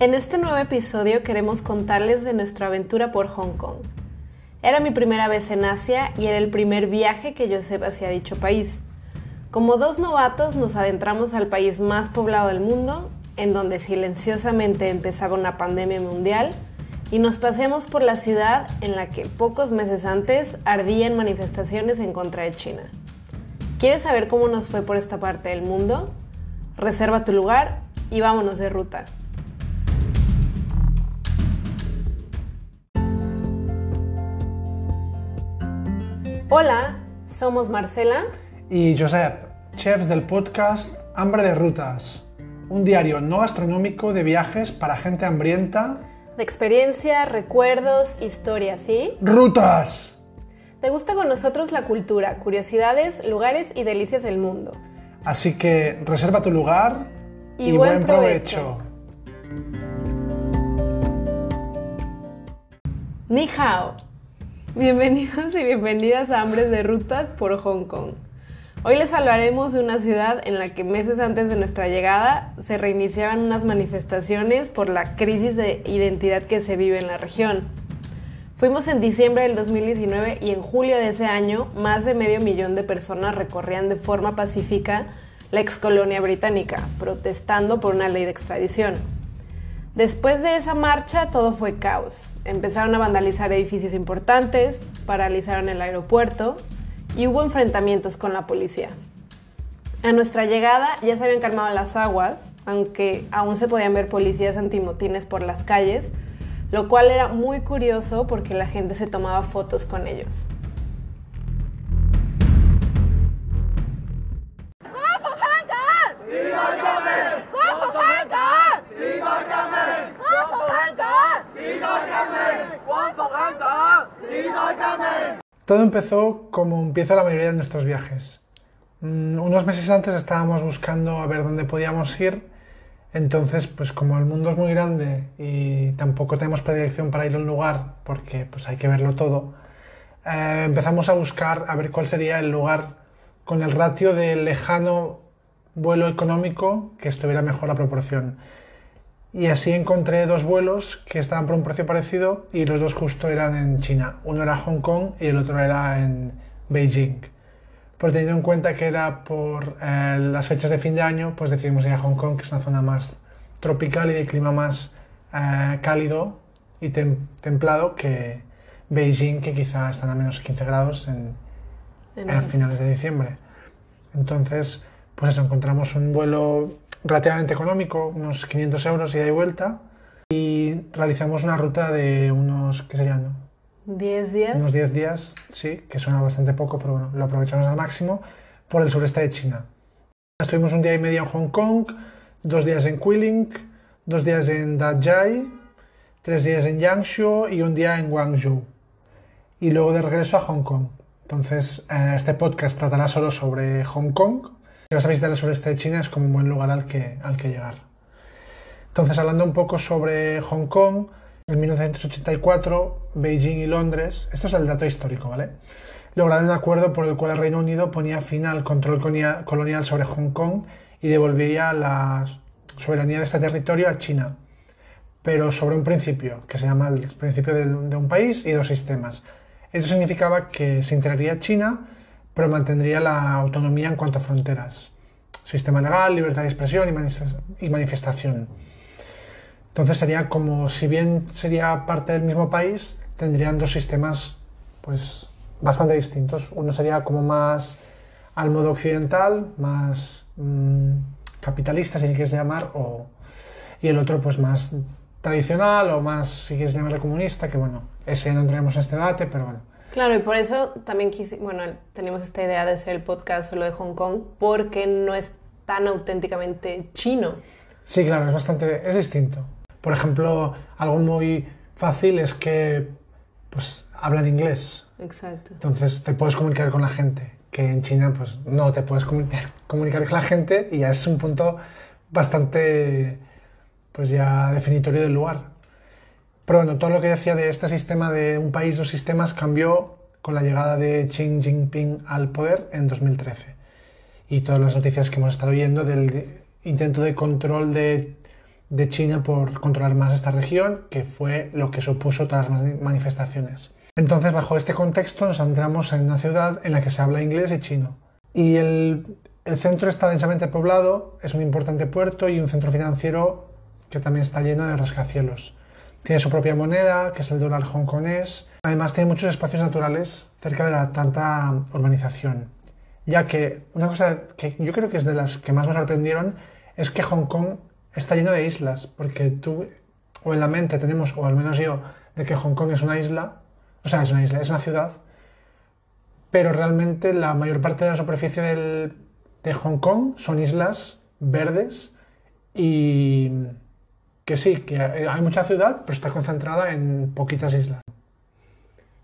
En este nuevo episodio queremos contarles de nuestra aventura por Hong Kong. Era mi primera vez en Asia y era el primer viaje que Joseph hacía a dicho país. Como dos novatos nos adentramos al país más poblado del mundo, en donde silenciosamente empezaba una pandemia mundial, y nos paseamos por la ciudad en la que pocos meses antes ardían manifestaciones en contra de China. ¿Quieres saber cómo nos fue por esta parte del mundo? Reserva tu lugar y vámonos de ruta. Hola, somos Marcela y Josep, chefs del podcast Hambre de Rutas, un diario no gastronómico de viajes para gente hambrienta. De experiencia, recuerdos, historias, ¿sí? ¡Rutas! ¿Te gusta con nosotros la cultura, curiosidades, lugares y delicias del mundo? Así que reserva tu lugar y, buen, provecho. Ni hao. Bienvenidos y bienvenidas a Hambres de Rutas por Hong Kong. Hoy les hablaremos de una ciudad en la que meses antes de nuestra llegada se reiniciaban unas manifestaciones por la crisis de identidad que se vive en la región. Fuimos en diciembre del 2019 y en julio de ese año más de medio millón de personas recorrían de forma pacífica la excolonia británica, protestando por una ley de extradición. Después de esa marcha todo fue caos. Empezaron a vandalizar edificios importantes, paralizaron el aeropuerto y hubo enfrentamientos con la policía. A nuestra llegada ya se habían calmado las aguas, aunque aún se podían ver policías antimotines por las calles, lo cual era muy curioso porque la gente se tomaba fotos con ellos. Todo empezó como empieza la mayoría de nuestros viajes. Mm, unos meses antes estábamos buscando a ver dónde podíamos ir, entonces pues como el mundo es muy grande y tampoco tenemos predilección para ir a un lugar porque pues hay que verlo todo, eh, empezamos a buscar a ver cuál sería el lugar con el ratio de lejano vuelo económico que estuviera mejor la proporción. Y así encontré dos vuelos que estaban por un precio parecido y los dos justo eran en China. Uno era Hong Kong y el otro era en Beijing. Pues teniendo en cuenta que era por eh, las fechas de fin de año, pues decidimos ir a Hong Kong, que es una zona más tropical y de clima más eh, cálido y templado que Beijing, que quizá están a menos 15 grados en, a finales de diciembre. Entonces, pues eso, encontramos un vuelo relativamente económico, unos 500 euros ida y vuelta, y realizamos una ruta de unos, ¿qué serían? 10 días. Unos 10 días, sí, que suena bastante poco, pero bueno, lo aprovechamos al máximo, por el sureste de China. Estuvimos un día y medio en Hong Kong, dos días en Quiling, dos días en Dajai, tres días en Yangshuo y un día en Guangzhou. Y luego de regreso a Hong Kong. Entonces, eh, este podcast tratará solo sobre Hong Kong, si vas a visitar el sureste de China es como un buen lugar al que, al que llegar. Entonces, hablando un poco sobre Hong Kong, en 1984, Beijing y Londres, esto es el dato histórico, ¿vale? Lograron un acuerdo por el cual el Reino Unido ponía fin al control colonial sobre Hong Kong y devolvía la soberanía de este territorio a China, pero sobre un principio, que se llama el principio de, un país y dos sistemas. Esto significaba que se integraría China pero mantendría la autonomía en cuanto a fronteras, sistema legal, libertad de expresión y manifestación. Entonces sería como, si bien sería parte del mismo país, tendrían dos sistemas pues bastante distintos. Uno sería como más al modo occidental, más mm, capitalista, si quieres llamar, o, y el otro pues más tradicional o más, si quieres llamarle comunista, que bueno, eso ya no entraremos en este debate, pero bueno. Claro, y por eso también bueno, tenemos esta idea de hacer el podcast solo de Hong Kong, porque no es tan auténticamente chino. Sí, claro, es bastante, es distinto. Por ejemplo, algo muy fácil es que, pues, hablan inglés. Exacto. Entonces te puedes comunicar con la gente, que en China, pues, no te puedes comunicar, comunicar con la gente y ya es un punto bastante, pues, ya definitorio del lugar. Pero bueno, todo lo que decía de este sistema de un país, dos sistemas, cambió con la llegada de Xi Jinping al poder en 2013. Y todas las noticias que hemos estado oyendo del intento de control de de China por controlar más esta región, que fue lo que supuso todas las manifestaciones. Entonces, bajo este contexto, nos entramos en una ciudad en la que se habla inglés y chino. Y el, el centro está densamente poblado, es un importante puerto y un centro financiero que también está lleno de rascacielos. Tiene su propia moneda, que es el dólar hongkonés. Además, tiene muchos espacios naturales cerca de la tanta urbanización. Ya que una cosa que yo creo que es de las que más me sorprendieron es que Hong Kong está lleno de islas, porque tú, o en la mente tenemos, o al menos yo, de que Hong Kong es una isla, o sea, es una isla, es una ciudad, pero realmente la mayor parte de la superficie de Hong Kong son islas verdes y que sí, que hay mucha ciudad, pero está concentrada en poquitas islas.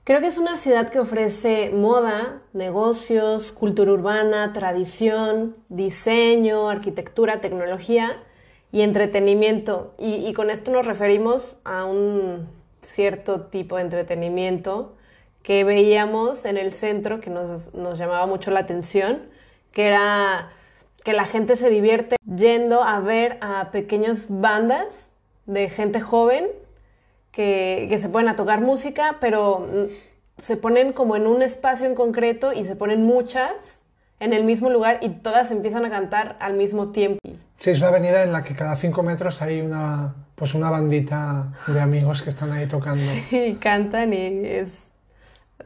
Creo que es una ciudad que ofrece moda, negocios, cultura urbana, tradición, diseño, arquitectura, tecnología y entretenimiento. Y, con esto nos referimos a un cierto tipo de entretenimiento que veíamos en el centro que nos, nos llamaba mucho la atención, que era que la gente se divierte yendo a ver a pequeñas bandas de gente joven que, que, se ponen a tocar música, pero se ponen como en un espacio en concreto y se ponen muchas en el mismo lugar y todas empiezan a cantar al mismo tiempo. Sí, es una avenida en la que cada cinco metros hay una, pues una bandita de amigos que están ahí tocando. Sí, cantan y es,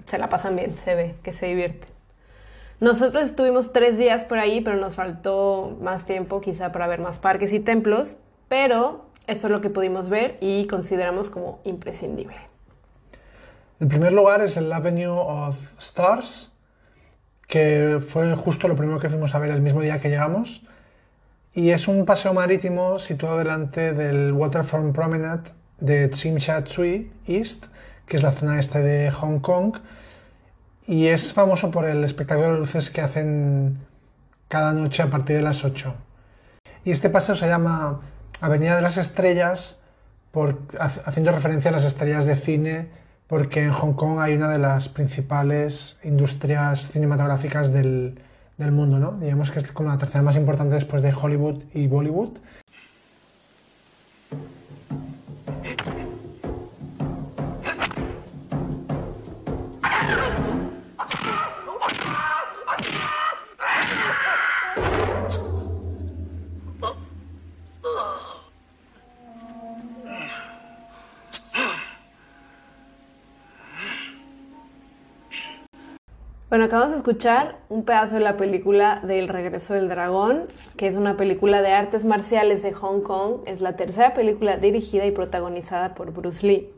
se la pasan bien, se ve que se divierten. Nosotros estuvimos tres días por ahí, pero nos faltó más tiempo quizá para ver más parques y templos, pero esto es lo que pudimos ver y consideramos como imprescindible. El primer lugar es el Avenue of Stars, que fue justo lo primero que fuimos a ver el mismo día que llegamos y es un paseo marítimo situado delante del Waterfront Promenade de Tsim Sha Tsui East, que es la zona este de Hong Kong, y es famoso por el espectáculo de luces que hacen cada noche a partir de las 8. Y este paseo se llama Avenida de las Estrellas, haciendo referencia a las estrellas de cine, porque en Hong Kong hay una de las principales industrias cinematográficas del, del mundo, ¿no? Digamos que es como la tercera más importante después de Hollywood y Bollywood. Bueno, acabamos de escuchar un pedazo de la película del Regreso del Dragón, que es una película de artes marciales de Hong Kong. Es la tercera película dirigida y protagonizada por Bruce Lee.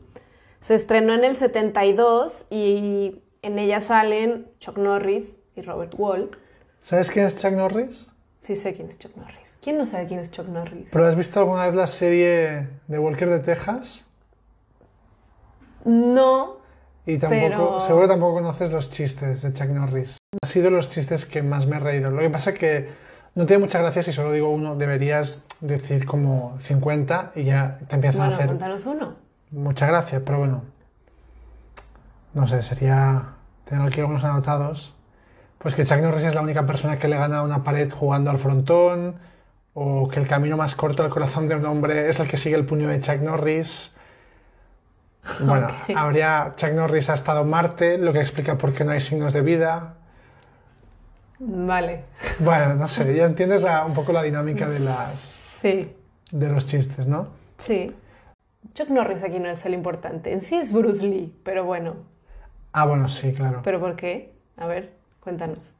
Se estrenó en el 72 y en ella salen Chuck Norris y Robert Wall. ¿Sabes quién es Chuck Norris? Sí, sé quién es Chuck Norris. ¿Quién no sabe quién es Chuck Norris? ¿Pero has visto alguna vez la serie de Walker de Texas? No, y tampoco, seguro tampoco conoces los chistes de Chuck Norris. Han sido los chistes que más me he reído. Lo que pasa es que no tiene mucha gracia si solo digo uno. Deberías decir como 50 y ya te empiezan a hacer. Contaros uno. Mucha gracia, pero bueno. No sé, sería. Tengo aquí algunos anotados. Pues que Chuck Norris es la única persona que le gana una pared jugando al frontón. O que el camino más corto al corazón de un hombre es el que sigue el puño de Chuck Norris bueno, habría Chuck Norris ha estado en Marte, lo que explica por qué no hay signos de vida. Vale. Bueno, no sé, ya entiendes un poco la dinámica de las sí. de los chistes, ¿no? Sí. Chuck Norris aquí no es el importante. En sí es Bruce Lee, pero bueno. Ah, bueno, sí, claro. ¿Pero por qué? A ver, cuéntanos.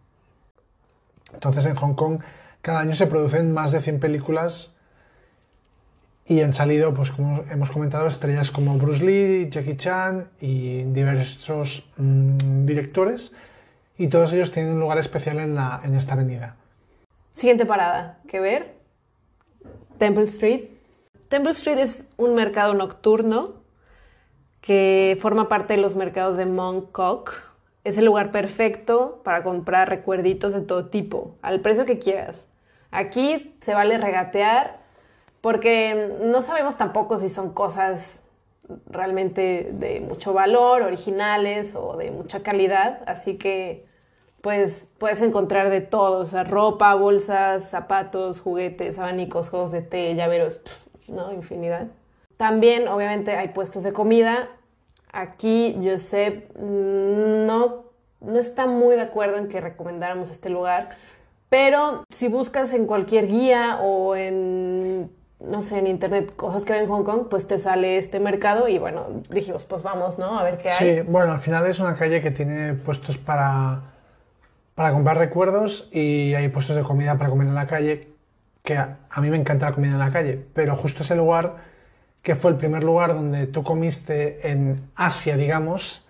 Entonces en Hong Kong cada año se producen más de 100 películas y han salido, pues como hemos comentado, estrellas como Bruce Lee, Jackie Chan y diversos mm, directores. Y todos ellos tienen un lugar especial en, la, en esta avenida. Siguiente parada, ¿qué ver? Temple Street. Temple Street es un mercado nocturno que forma parte de los mercados de Mong Kok. Es el lugar perfecto para comprar recuerditos de todo tipo, al precio que quieras. Aquí se vale regatear porque no sabemos tampoco si son cosas realmente de mucho valor, originales o de mucha calidad, así que pues puedes encontrar de todo, o sea, ropa, bolsas, zapatos, juguetes, abanicos, juegos de té, llaveros, ¿no? Infinidad. También, obviamente, hay puestos de comida. Aquí, Josep mm, no, no está muy de acuerdo en que recomendáramos este lugar, pero si buscas en cualquier guía o en, no sé, en internet cosas que hay en Hong Kong, pues te sale este mercado y bueno, dijimos, pues vamos, ¿no? A ver qué hay. Sí, bueno, al final es una calle que tiene puestos para, para comprar recuerdos y hay puestos de comida para comer en la calle, que a, a mí me encanta la comida en la calle, pero justo ese lugar, que fue el primer lugar donde tú comiste en Asia, digamos,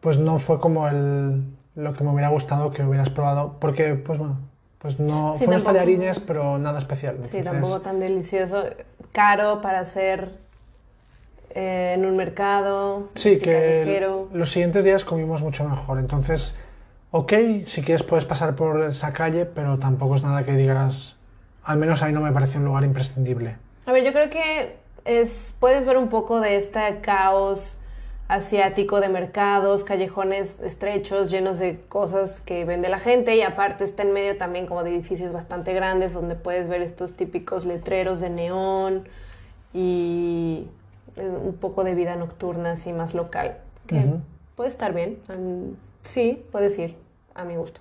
pues no fue como el, lo que me hubiera gustado que hubieras probado, porque, pues bueno, pues no, Sí, fueron tampoco- tallarines, pero nada especial. Sí, Entonces, tampoco tan delicioso, caro para hacer eh, en un mercado, Sí, que callejero. los siguientes días comimos mucho mejor. Entonces, ok, si quieres puedes pasar por esa calle, pero tampoco es nada que digas, al menos a mí no me parece un lugar imprescindible. A ver, yo creo que es, puedes ver un poco de este caos asiático de mercados, callejones estrechos, llenos de cosas que vende la gente y aparte está en medio también como de edificios bastante grandes donde puedes ver estos típicos letreros de neón y eh, un poco de vida nocturna así más local, que puede estar bien. Sí, puedes ir, a mi gusto.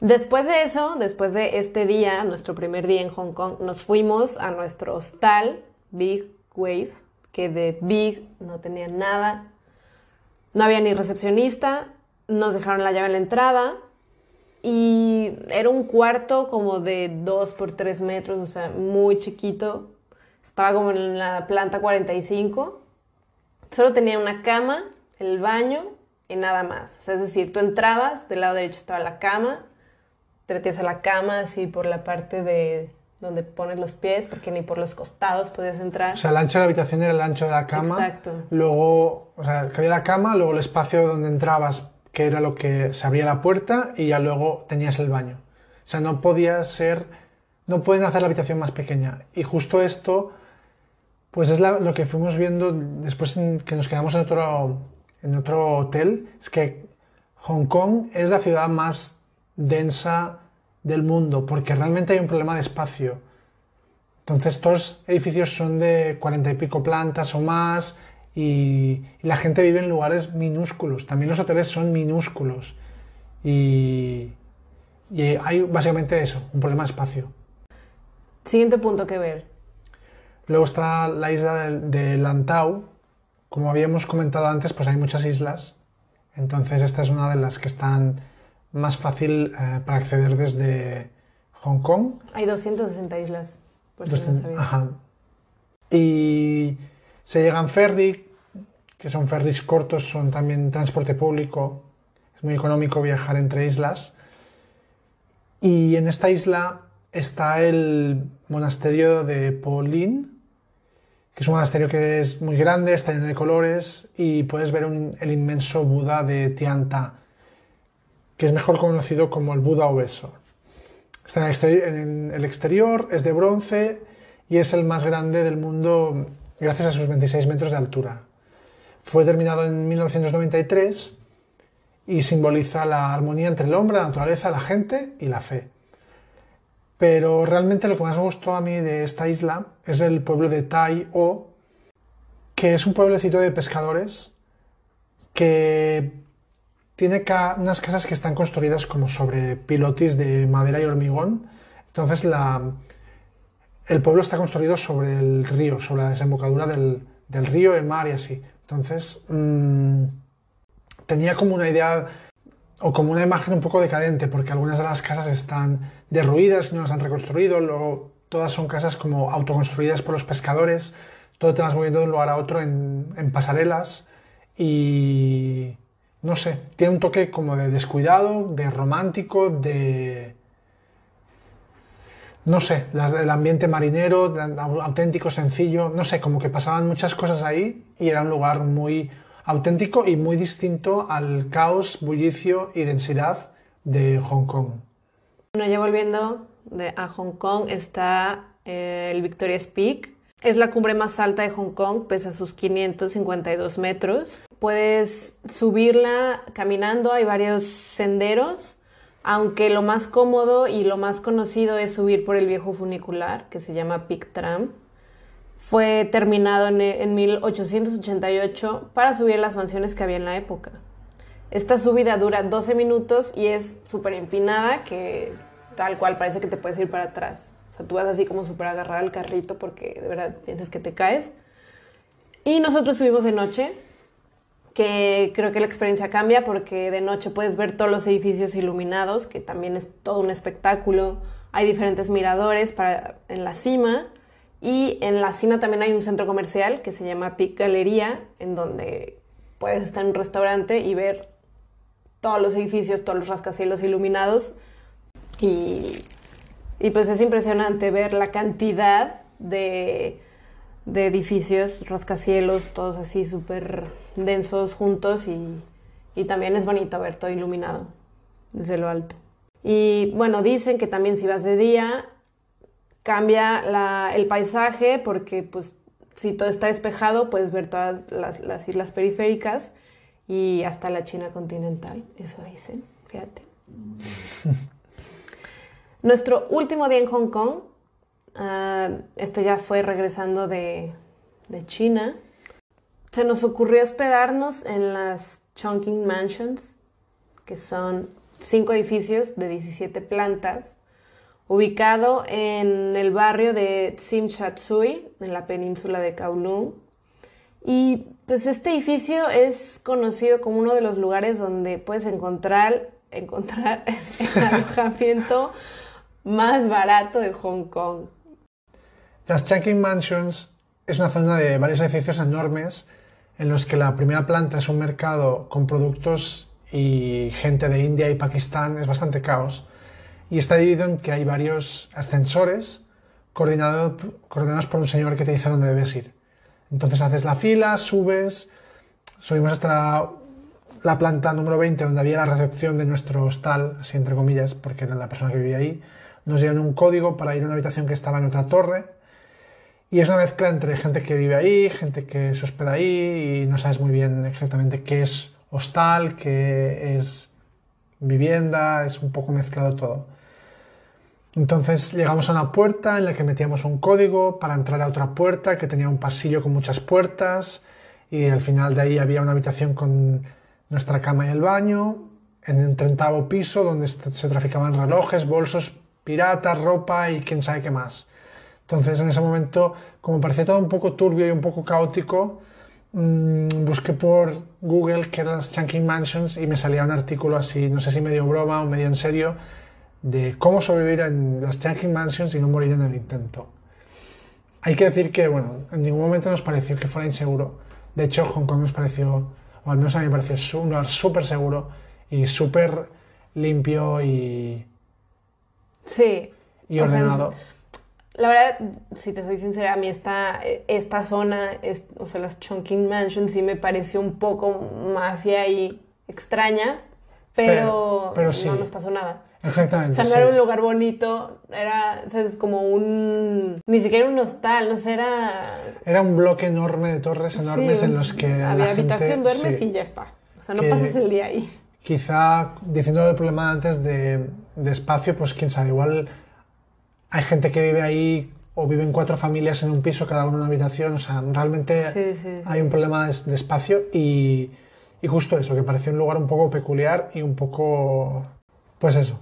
Después de eso, después de este día, nuestro primer día en Hong Kong, nos fuimos a nuestro hostal, Big Wave, que de Big no tenía nada. No había ni recepcionista, nos dejaron la llave en la entrada y era un cuarto como de 2 por 3 metros, o sea, muy chiquito. Estaba como en la planta 45. Solo tenía una cama, el baño y nada más. O sea, es decir, tú entrabas, del lado derecho estaba la cama, te metías a la cama así por la parte de donde pones los pies, porque ni por los costados podías entrar. O sea, el ancho de la habitación era el ancho de la cama. Exacto. Luego, o sea, que había la cama, luego el espacio donde entrabas, que era lo que se abría la puerta, y ya luego tenías el baño. O sea, no podía ser, no pueden hacer la habitación más pequeña. Y justo esto, pues es la- lo que fuimos viendo después en- que nos quedamos en otro, en otro hotel, es que Hong Kong es la ciudad más densa del mundo, porque realmente hay un problema de espacio. Entonces los edificios son de cuarenta y pico plantas o más y, y la gente vive en lugares minúsculos. También los hoteles son minúsculos. Y, y hay básicamente eso, un problema de espacio. Siguiente punto que ver. Luego está la isla de, de Lantau. Como habíamos comentado antes, pues hay muchas islas. Entonces esta es una de las que están más fácil eh, para acceder desde Hong Kong. Hay 260 islas, por si no ajá. Y se llega en ferry, que son ferries cortos, son también transporte público. Es muy económico viajar entre islas. Y en esta isla está el monasterio de Polin, que es un monasterio que es muy grande, está lleno de colores y puedes ver un- el inmenso Buda de Tianta, que es mejor conocido como el Buda obeso. Está en el, exteri- en el exterior, es de bronce y es el más grande del mundo gracias a sus 26 metros de altura. Fue terminado en 1993 y simboliza la armonía entre el hombre, la naturaleza, la gente y la fe. Pero realmente lo que más me gustó a mí de esta isla es el pueblo de Tai O, que es un pueblecito de pescadores que tiene unas casas que están construidas como sobre pilotis de madera y hormigón. Entonces el pueblo está construido sobre el río, sobre la desembocadura del, del río, el mar y así. Entonces mm, tenía como una idea o como una imagen un poco decadente, porque algunas de las casas están derruidas y no las han reconstruido, luego todas son casas como autoconstruidas por los pescadores, todo te vas moviendo de un lugar a otro en, en pasarelas y no sé, tiene un toque como de descuidado, de romántico, de... No sé, la- el ambiente marinero, auténtico, sencillo, no sé, como que pasaban muchas cosas ahí y era un lugar muy auténtico y muy distinto al caos, bullicio y densidad de Hong Kong. Bueno, ya volviendo a Hong Kong está eh, el Victoria's Peak. Es la cumbre más alta de Hong Kong, pesa sus 552 metros. Puedes subirla caminando, hay varios senderos, aunque lo más cómodo y lo más conocido es subir por el viejo funicular, que se llama Peak Tram. fue terminado en, en 1888 para subir las mansiones que había en la época. Esta subida dura 12 minutos y es súper empinada que tal cual parece que te puedes ir para atrás. O sea, tú vas así como súper agarrada al carrito porque de verdad piensas que te caes. Y nosotros subimos de noche, que creo que la experiencia cambia porque de noche puedes ver todos los edificios iluminados, que también es todo un espectáculo. Hay diferentes miradores para, en la cima y en la cima también hay un centro comercial que se llama Peak Galería, en donde puedes estar en un restaurante y ver todos los edificios, todos los rascacielos iluminados. Y, y pues es impresionante ver la cantidad de, de edificios, rascacielos, todos así súper densos juntos y, y también es bonito ver todo iluminado desde lo alto. Y bueno, dicen que también si vas de día cambia la, el paisaje porque pues si todo está despejado puedes ver todas las, las, islas periféricas y hasta la China continental, eso dicen, fíjate. Nuestro último día en Hong Kong, uh, esto ya fue regresando de, China, se nos ocurrió hospedarnos en las Chongqing Mansions, que son cinco edificios de 17 plantas ubicado en el barrio de Tsim Shat Tsui, en la península de Kowloon. Y pues este edificio es conocido como uno de los lugares donde puedes encontrar el alojamiento más barato de Hong Kong. Las Chungking Mansions es una zona de varios edificios enormes en los que la primera planta es un mercado con productos y gente de India y Pakistán, es bastante caos y está dividido en que hay varios ascensores coordinados por un señor que te dice dónde debes ir. Entonces haces la fila, subes, subimos hasta la, planta número 20 donde había la recepción de nuestro hostal, así entre comillas, porque era la persona que vivía ahí. Nos dieron un código para ir a una habitación que estaba en otra torre. Y es una mezcla entre gente que vive ahí, gente que se hospeda ahí y no sabes muy bien exactamente qué es hostal, qué es vivienda, es un poco mezclado todo. Entonces llegamos a una puerta en la que metíamos un código para entrar a otra puerta que tenía un pasillo con muchas puertas y al final de ahí había una habitación con nuestra cama y el baño, en el trentavo piso donde se traficaban relojes, bolsos, piratas, ropa y quién sabe qué más. Entonces en ese momento, como parecía todo un poco turbio y un poco caótico, mmm, busqué por Google qué eran las Chunking Mansions y me salía un artículo así, no sé si medio broma o medio en serio, de cómo sobrevivir en las Chunking Mansions y no morir en el intento. Hay que decir que, bueno, en ningún momento nos pareció que fuera inseguro. De hecho, Hong Kong nos pareció, o al menos a mí me pareció un lugar súper seguro y súper limpio y. Sí. Y ordenado. La verdad, si te soy sincera, a mí esta, esta zona, o sea, las Chunking Mansions, sí me pareció un poco mafia y extraña, pero, pero, no nos pasó nada. Exactamente. O sea, no era un lugar bonito, era es como un. Ni siquiera un hostal, no sé, era. Era un bloque enorme de torres enormes en los que. Había habitación, duermes y ya está. O sea, no pasas el día ahí. Quizá, diciendo el problema antes de, de espacio, pues quién sabe, igual hay gente que vive ahí o viven cuatro familias en un piso, cada uno en una habitación, o sea, realmente hay un problema de, espacio y, y, justo eso, que pareció un lugar un poco peculiar y un poco, pues eso,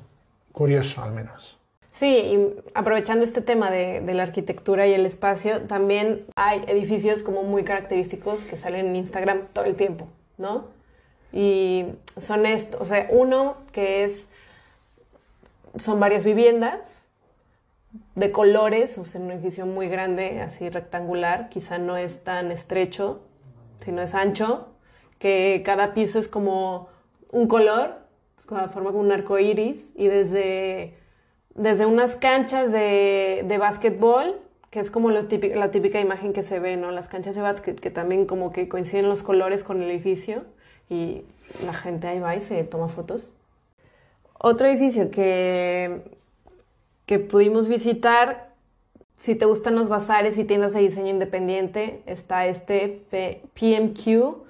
curioso al menos. Sí, y aprovechando este tema de, la arquitectura y el espacio, también hay edificios como muy característicos que salen en Instagram todo el tiempo, ¿no? Y son estos, o sea, uno que es, son varias viviendas de colores, o un edificio muy grande, así rectangular, quizá no es tan estrecho, sino es ancho, que cada piso es como un color forma como un arco iris y desde, desde unas canchas de, de básquetbol, que es como la típica imagen que se ve, ¿no? Las canchas de básquet que también como que coinciden los colores con el edificio y la gente ahí va y se toma fotos. Otro edificio que, que pudimos visitar, si te gustan los bazares y tiendas de diseño independiente, está este PMQ,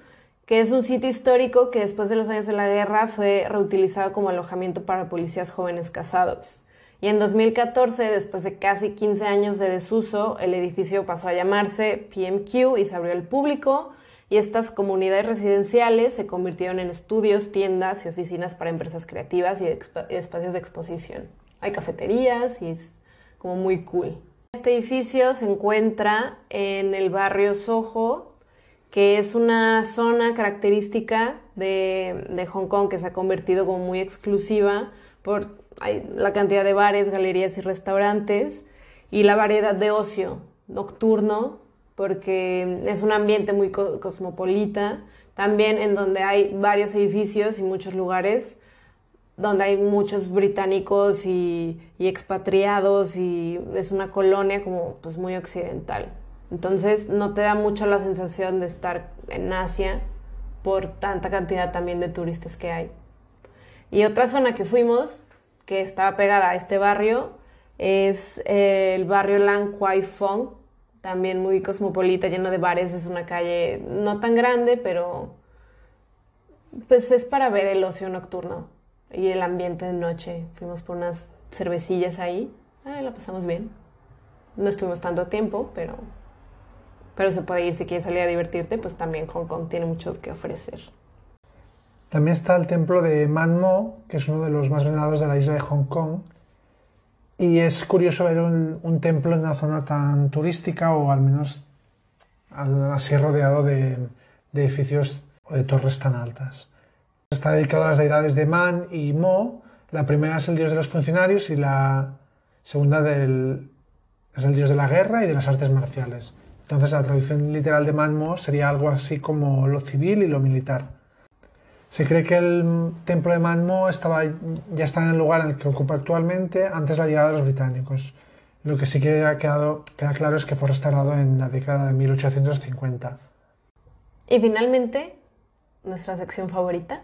que es un sitio histórico que después de los años de la guerra fue reutilizado como alojamiento para policías jóvenes casados. Y en 2014, después de casi 15 años de desuso, el edificio pasó a llamarse PMQ y se abrió al público. Y estas comunidades residenciales se convirtieron en estudios, tiendas y oficinas para empresas creativas y, espacios de exposición. Hay cafeterías y es como muy cool. Este edificio se encuentra en el barrio Soho, que es una zona característica de, Hong Kong que se ha convertido como muy exclusiva por la cantidad de bares, galerías y restaurantes y la variedad de ocio nocturno, porque es un ambiente muy cosmopolita, también en donde hay varios edificios y muchos lugares donde hay muchos británicos y, expatriados y es una colonia como pues muy occidental. Entonces no te da mucho la sensación de estar en Asia por tanta cantidad también de turistas que hay. Y otra zona que fuimos que estaba pegada a este barrio es el barrio Lan Kwai Fong, también muy cosmopolita, lleno de bares, es una calle no tan grande, pero pues es para ver el ocio nocturno y el ambiente de noche. Fuimos por unas cervecillas ahí, la pasamos bien. No estuvimos tanto tiempo, pero, pero se puede ir si quieres salir a divertirte, pues también Hong Kong tiene mucho que ofrecer. También está el templo de Man Mo, que es uno de los más venerados de la isla de Hong Kong. Y es curioso ver un, templo en una zona tan turística o al menos así rodeado de, edificios o de torres tan altas. Está dedicado a las deidades de Man y Mo. La primera es el dios de los funcionarios y la segunda es el dios de la guerra y de las artes marciales. Entonces la traducción literal de Man Mo sería algo así como lo civil y lo militar. Se cree que el templo de Manmo estaba, ya está en el lugar en el que ocupa actualmente antes de la llegada de los británicos. Lo que sí que ha quedado, queda claro es que fue restaurado en la década de 1850. Y finalmente, nuestra sección favorita,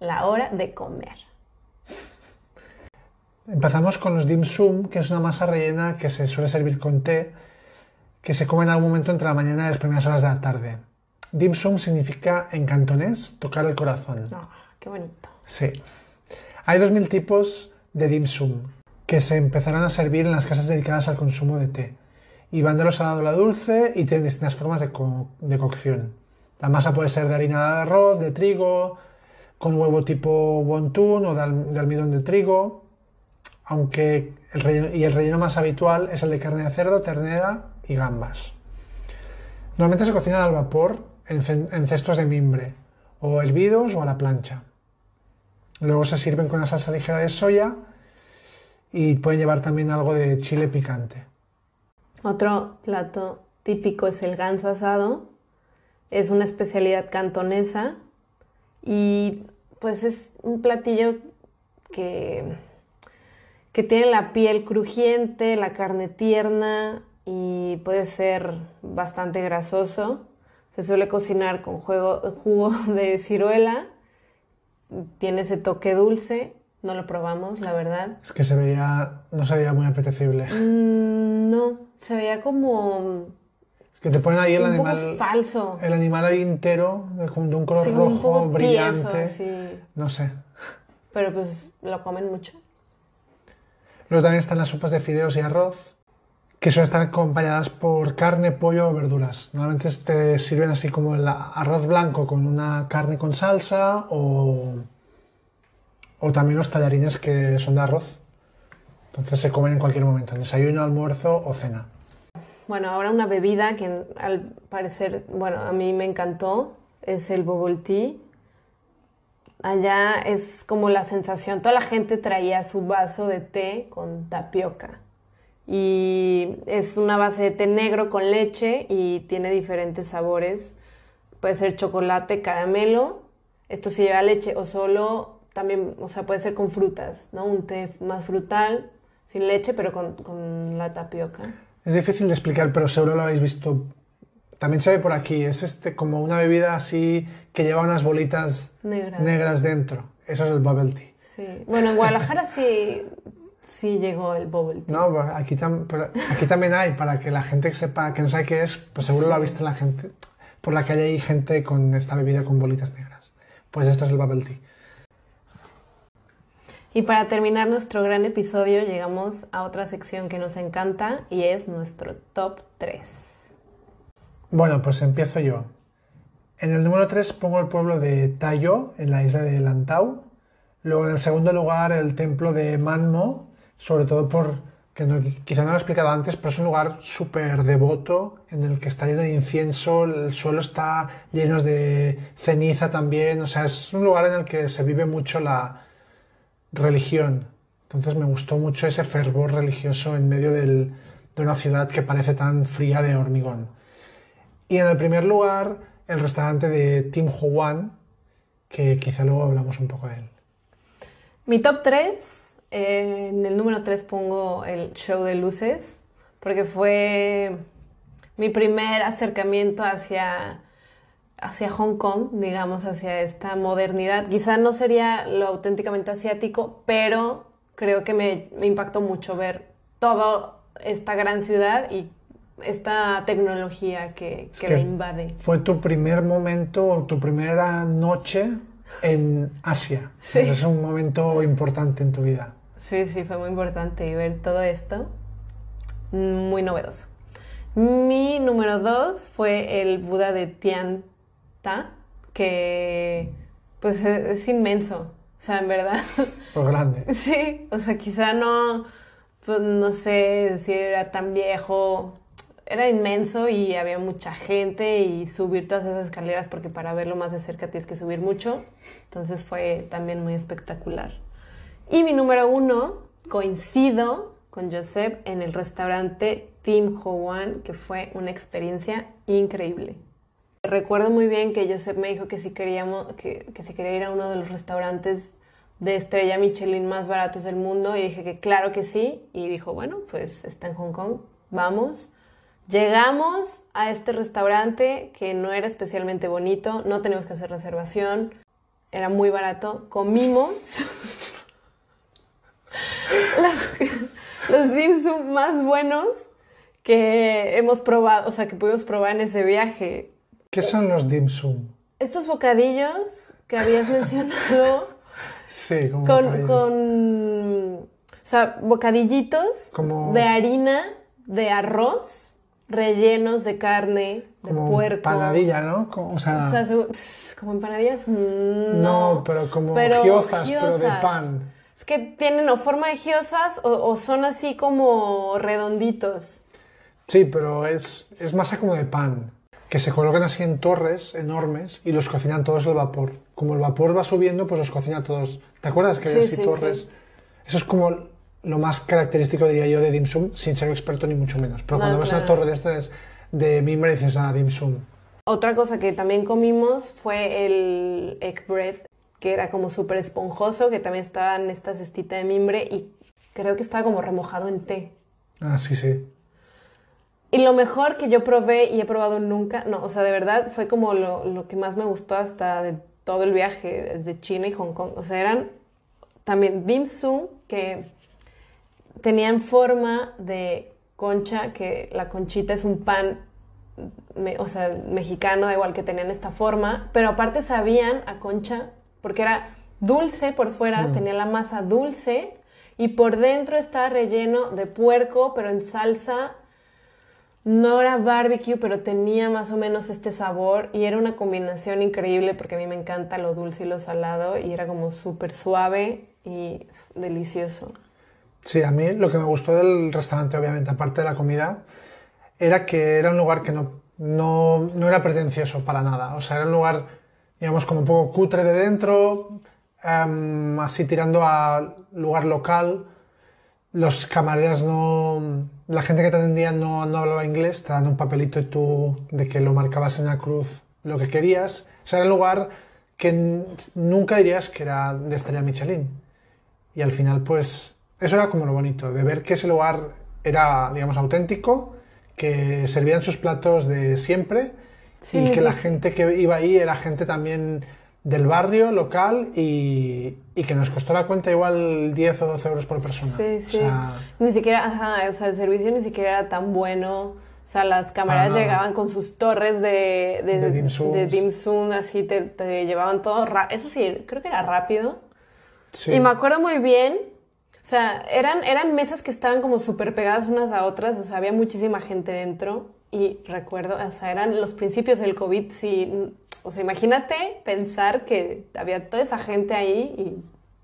la hora de comer. Empezamos con los dim sum, que es una masa rellena que se suele servir con té, que se come en algún momento entre la mañana y las primeras horas de la tarde. Dim sum significa en cantonés tocar el corazón. Oh, qué bonito. Sí. Hay 2.000 tipos de dim sum que se empezarán a servir en las casas dedicadas al consumo de té. Y van de lo salado a lo dulce y tienen distintas formas de, cocción. La masa puede ser de harina de arroz, de trigo, con huevo tipo wonton o de, almidón de trigo, aunque el y el relleno más habitual es el de carne de cerdo, ternera y gambas. Normalmente se cocina al vapor en, cestos de mimbre, o hervidos o a la plancha. Luego se sirven con una salsa ligera de soya y pueden llevar también algo de chile picante. Otro plato típico es el ganso asado. Es una especialidad cantonesa y pues es un platillo que, que tiene la piel crujiente, la carne tierna y puede ser bastante grasoso. Se suele cocinar con jugo de ciruela. Tiene ese toque dulce. No lo probamos, la verdad. Es que se veía, no se veía muy apetecible. Mm, no, se veía como... Que te ponen ahí el animal... falso. El animal ahí entero, de un color rojo, brillante. No sé. Pero pues lo comen mucho. Luego también están las sopas de fideos y arroz que suelen estar acompañadas por carne, pollo o verduras. Normalmente te sirven así como el arroz blanco con una carne con salsa o, o también los tallarines que son de arroz. Entonces se comen en cualquier momento, en desayuno, almuerzo o cena. Bueno, ahora una bebida que al parecer, bueno, a mí me encantó, es el bubble tea. Allá es como la sensación, toda la gente traía su vaso de té con tapioca y es una base de té negro con leche y tiene diferentes sabores. Puede ser chocolate, caramelo, esto se lleva leche o solo también, o sea, puede ser con frutas, ¿no? Un té más frutal, sin leche, pero con, con la tapioca. Es difícil de explicar, pero seguro lo habéis visto. También se ve por aquí, es este como una bebida así que lleva unas bolitas negras, negras dentro. Eso es el bubble tea. Sí. Bueno, en Guadalajara sí sí llegó el bubble tea. No, pues aquí, aquí también hay, para que la gente sepa, que no sabe qué es, pues seguro lo ha visto la gente. Por la calle hay gente con esta bebida con bolitas negras. Pues esto es el bubble tea. Y para terminar nuestro gran episodio llegamos a otra sección que nos encanta y es nuestro top 3. Bueno, pues empiezo yo. En el número 3 pongo el pueblo de Tayo, en la isla de Lantau. Luego en el segundo lugar el templo de Manmo, sobre todo por, que quizá no lo he explicado antes, pero es un lugar súper devoto en el que está lleno de incienso, el suelo está lleno de ceniza también, o sea, es un lugar en el que se vive mucho la religión. Entonces me gustó mucho ese fervor religioso en medio del, de una ciudad que parece tan fría de hormigón. Y en el primer lugar, el restaurante de Tim Ho Wan, que quizá luego hablamos un poco de él. Mi top 3, eh, en el número 3 pongo el show de luces, porque fue mi primer acercamiento hacia, hacia Hong Kong, digamos, hacia esta modernidad. Quizá no sería lo auténticamente asiático, pero creo que me, me impactó mucho ver toda esta gran ciudad y esta tecnología que, que, que la invade. Fue tu primer momento, tu primera noche en Asia. Sí. Es un momento importante en tu vida. Sí, sí, fue muy importante y ver todo esto, muy novedoso. Mi número dos fue el Buda de Que pues es, es inmenso, o sea, en verdad. Por grande. Sí, o sea, quizá no, pues, no sé si era tan viejo, era inmenso y había mucha gente y subir todas esas escaleras porque para verlo más de cerca tienes que subir mucho. Entonces fue también muy espectacular. Y mi número uno, coincido con Joseph en el restaurante Tim Ho Wan, que fue una experiencia increíble. Recuerdo muy bien que Joseph me dijo que si, queríamos, que, quería ir a uno de los restaurantes de estrella Michelin más baratos del mundo y dije que claro que sí y dijo, bueno, pues está en Hong Kong, vamos. Llegamos a este restaurante que no era especialmente bonito, no teníamos que hacer reservación, era muy barato, comimos los dim sum más buenos que hemos probado, o sea, que pudimos probar en ese viaje. ¿Qué son los dim sum? Estos bocadillos que habías mencionado Sí, como con, con o sea, bocadillitos Como- de harina, de arroz, rellenos de carne, de como puerco. panadilla, ¿no? Como- o sea, O sea, como empanadillas, no. no, pero como pero giozas, pero de giozas. pan. Es que tienen o forma de giozas o, o son así como redonditos. Sí, pero es, es masa como de pan, que se colocan así en torres enormes y los cocinan todos al vapor. Como el vapor va subiendo, pues los cocina todos. ¿Te acuerdas que había Sí, así sí, torres? sí. Eso es como lo más característico, diría yo, de dim sum, sin ser experto ni mucho menos. Pero No, cuando ves una claro. torre de estas de mimbre dices, ah, dim sum. Otra cosa que también comimos fue el egg bread, que era como súper esponjoso, que también estaba en esta cestita de mimbre y creo que estaba como remojado en té. Ah, sí, sí. Y lo mejor que yo probé y he probado nunca, no, o sea, de verdad fue como lo, lo que más me gustó hasta de todo el viaje, desde China y Hong Kong. O sea, eran también dim sum que tenían forma de concha, que la conchita es un pan, me- o sea, mexicano, da igual que tenían esta forma, pero aparte sabían a concha, porque era dulce por fuera, tenía la masa dulce y por dentro estaba relleno de puerco, pero en salsa. No era barbecue, pero tenía más o menos este sabor y era una combinación increíble porque a mí me encanta lo dulce y lo salado y era como súper suave y delicioso. Sí, a mí lo que me gustó del restaurante, obviamente, aparte de la comida, era que era un lugar que no, no, no era pretencioso para nada. O sea, era un lugar, digamos, como un poco cutre de dentro, em, así tirando a lugar local. Los camareras no... La gente que te atendía no, no hablaba inglés, te dan un papelito y tú de que lo marcabas en la cruz lo que querías. O sea, era un lugar que nunca dirías que era de estrella Michelin. Y al final, pues, eso era como lo bonito, de ver que ese lugar era, digamos, auténtico, que servían sus platos de siempre Sí, y que sí. la gente que iba ahí era gente también del barrio, local y, y que nos costó la cuenta igual 10 o 12 euros por persona. Sí, sí. O sea, Ni siquiera, ajá, o sea, el servicio ni siquiera era tan bueno. O sea, las cámaras nada. llegaban con sus torres de, de, De dim sums. de dim sum, así te, te llevaban todo. Eso sí, creo que era rápido. Sí. Y me acuerdo muy bien, o sea, eran, eran mesas que estaban como súper pegadas unas a otras, o sea, había muchísima gente dentro. Y recuerdo, o sea, eran los principios del COVID, sí, o sea, imagínate pensar que había toda esa gente ahí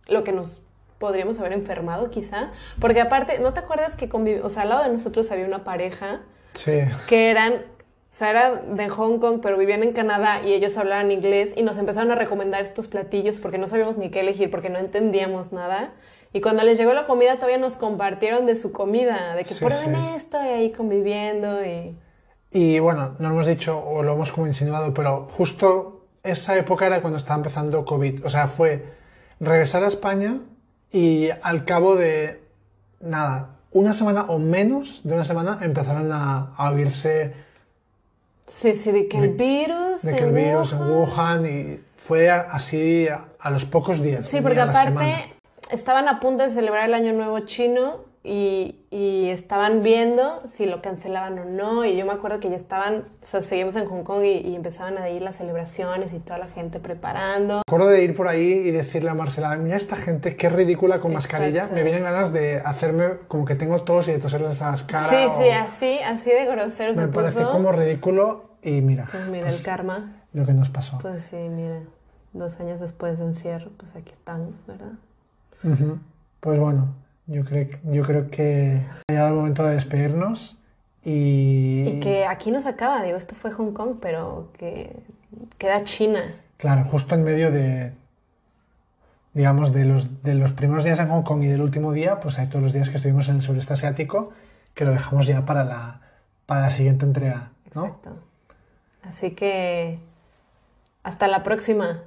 y lo que nos podríamos haber enfermado quizá, porque aparte, ¿no te acuerdas que conviv- o sea, al lado de nosotros había una pareja Sí. que eran, o sea, era de Hong Kong, pero vivían en Canadá y ellos hablaban inglés y nos empezaron a recomendar estos platillos porque no sabíamos ni qué elegir, porque no entendíamos nada. Y cuando les llegó la comida todavía nos compartieron de su comida, de que Sí, prueben sí. esto y ahí conviviendo y... Y bueno, no lo hemos dicho o lo hemos como insinuado, pero justo esa época era cuando estaba empezando COVID. O sea, fue regresar a España y al cabo de nada, una semana o menos de una semana empezaron a, a oírse Sí, sí, de que el virus... de que el virus en Wuhan- y fue así a, a los pocos días. Sí, porque aparte estaban a punto de celebrar el Año Nuevo chino y, y estaban viendo si lo cancelaban o no. Y yo me acuerdo que ya estaban, o sea, seguimos en Hong Kong y, y empezaban a ir las celebraciones y toda la gente preparando. Me acuerdo de ir por ahí y decirle a Marcela, mira esta gente, qué ridícula con mascarilla. Me vienen ganas de hacerme como que tengo tos y de toserles a las caras. sí, sí, o- así, así de grosero Me se parece puso. como ridículo y mira, Pues mira, pues, el karma. lo que nos pasó. Pues sí, mira, dos años después de encierro, pues aquí estamos, ¿verdad? Ujú. Pues bueno, yo creo, yo creo que ha llegado el momento de despedirnos y, Y que aquí no se acaba, digo, esto fue Hong Kong, pero que queda China. claro, justo en medio de, digamos, de los, de los primeros días en Hong Kong y del último día, pues hay todos los días que estuvimos en el sureste asiático, que lo dejamos ya para la, para la siguiente entrega, ¿no? Exacto. Así que hasta la próxima.